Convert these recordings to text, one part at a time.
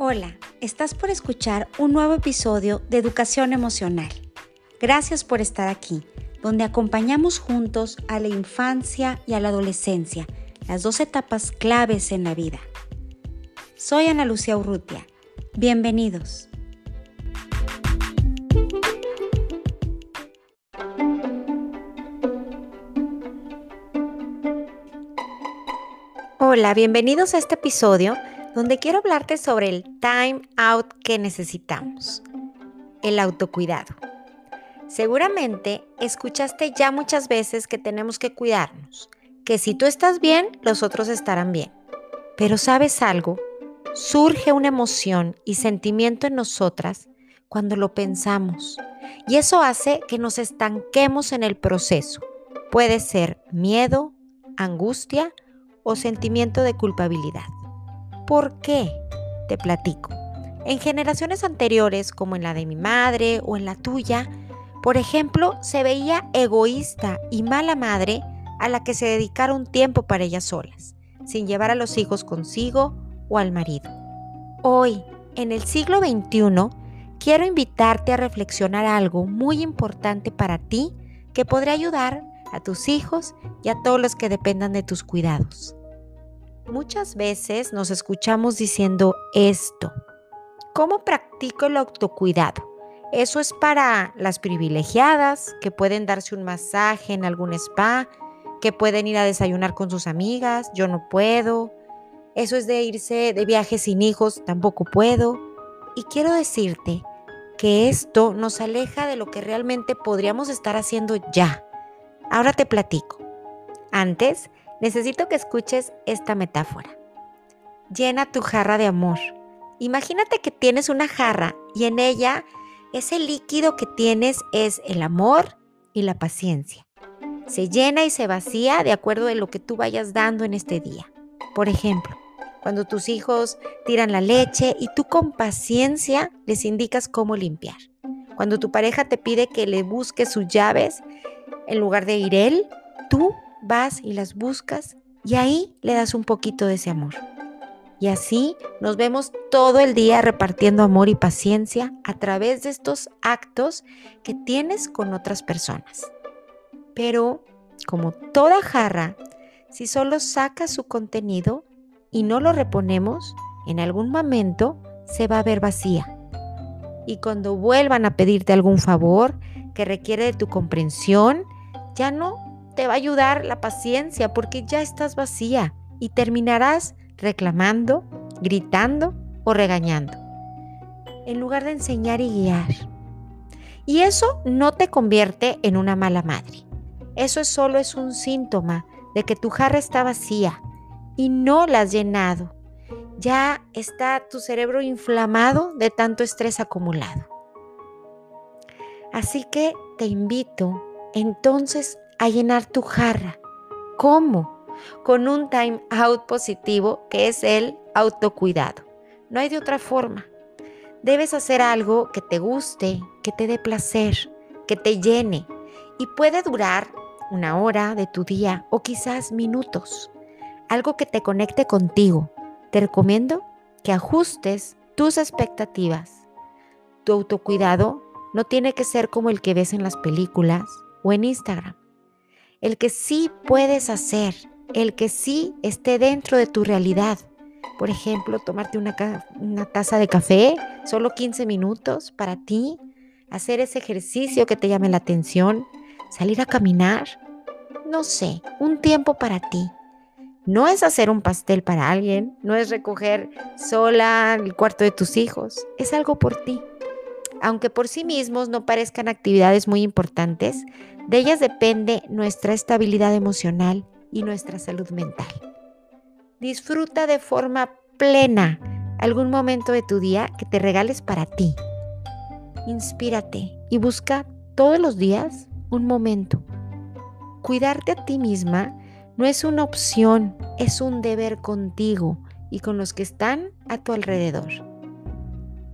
Hola, estás por escuchar un nuevo episodio de Educación Emocional. Gracias por estar aquí, donde acompañamos juntos a la infancia y a la adolescencia, las dos etapas claves en la vida. Soy Ana Lucía Urrutia. Bienvenidos. Hola, bienvenidos a este episodio donde quiero hablarte sobre el time out que necesitamos, el autocuidado. Seguramente escuchaste ya muchas veces que tenemos que cuidarnos, que si tú estás bien, los otros estarán bien. Pero ¿sabes algo? Surge una emoción y sentimiento en nosotras cuando lo pensamos. Y eso hace que nos estanquemos en el proceso. Puede ser miedo, angustia o sentimiento de culpabilidad. ¿Por qué? Te platico. En generaciones anteriores, como en la de mi madre o en la tuya, por ejemplo, se veía egoísta y mala madre a la que se dedicara un tiempo para ellas solas, sin llevar a los hijos consigo o al marido. Hoy, en el siglo XXI, quiero invitarte a reflexionar algo muy importante para ti que podría ayudar a tus hijos y a todos los que dependan de tus cuidados. Muchas veces nos escuchamos diciendo esto. ¿Cómo practico el autocuidado? Eso es para las privilegiadas que pueden darse un masaje en algún spa, que pueden ir a desayunar con sus amigas, yo no puedo. Eso es de irse de viaje sin hijos, tampoco puedo. Y quiero decirte que esto nos aleja de lo que realmente podríamos estar haciendo ya. Ahora te platico. Antes, necesito que escuches esta metáfora. Llena tu jarra de amor. Imagínate que tienes una jarra y en ella ese líquido que tienes es el amor y la paciencia. Se llena y se vacía de acuerdo a lo que tú vayas dando en este día. Por ejemplo, cuando tus hijos tiran la leche y tú con paciencia les indicas cómo limpiar. Cuando tu pareja te pide que le busques sus llaves, en lugar de ir él, tú vas y las buscas y ahí le das un poquito de ese amor. Y así nos vemos todo el día repartiendo amor y paciencia a través de estos actos que tienes con otras personas. Pero, como toda jarra, si solo sacas su contenido y no lo reponemos, en algún momento se va a ver vacía. Y cuando vuelvan a pedirte algún favor que requiere de tu comprensión, ya no te va a ayudar la paciencia porque ya estás vacía y terminarás reclamando, gritando o regañando, en lugar de enseñar y guiar. Y eso no te convierte en una mala madre. Eso solo es un síntoma de que tu jarra está vacía y no la has llenado. Ya está tu cerebro inflamado de tanto estrés acumulado. Así que te invito entonces a llenar tu jarra. ¿Cómo? Con un time out positivo que es el autocuidado. No hay de otra forma. Debes hacer algo que te guste, que te dé placer, que te llene y puede durar una hora de tu día o quizás minutos. Algo que te conecte contigo. Te recomiendo que ajustes tus expectativas. Tu autocuidado no tiene que ser como el que ves en las películas o en Instagram el que sí puedes hacer, el que sí esté dentro de tu realidad. Por ejemplo, tomarte una, taza de café, solo 15 minutos para ti, hacer ese ejercicio que te llame la atención, salir a caminar, no sé, un tiempo para ti. No es hacer un pastel para alguien, no es recoger sola el cuarto de tus hijos, es algo por ti. Aunque por sí mismos no parezcan actividades muy importantes, de ellas depende nuestra estabilidad emocional y nuestra salud mental. Disfruta de forma plena algún momento de tu día que te regales para ti. Inspírate y busca todos los días un momento. Cuidarte a ti misma no es una opción, es un deber contigo y con los que están a tu alrededor.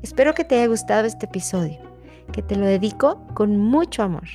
Espero que te haya gustado este episodio, que te lo dedico con mucho amor.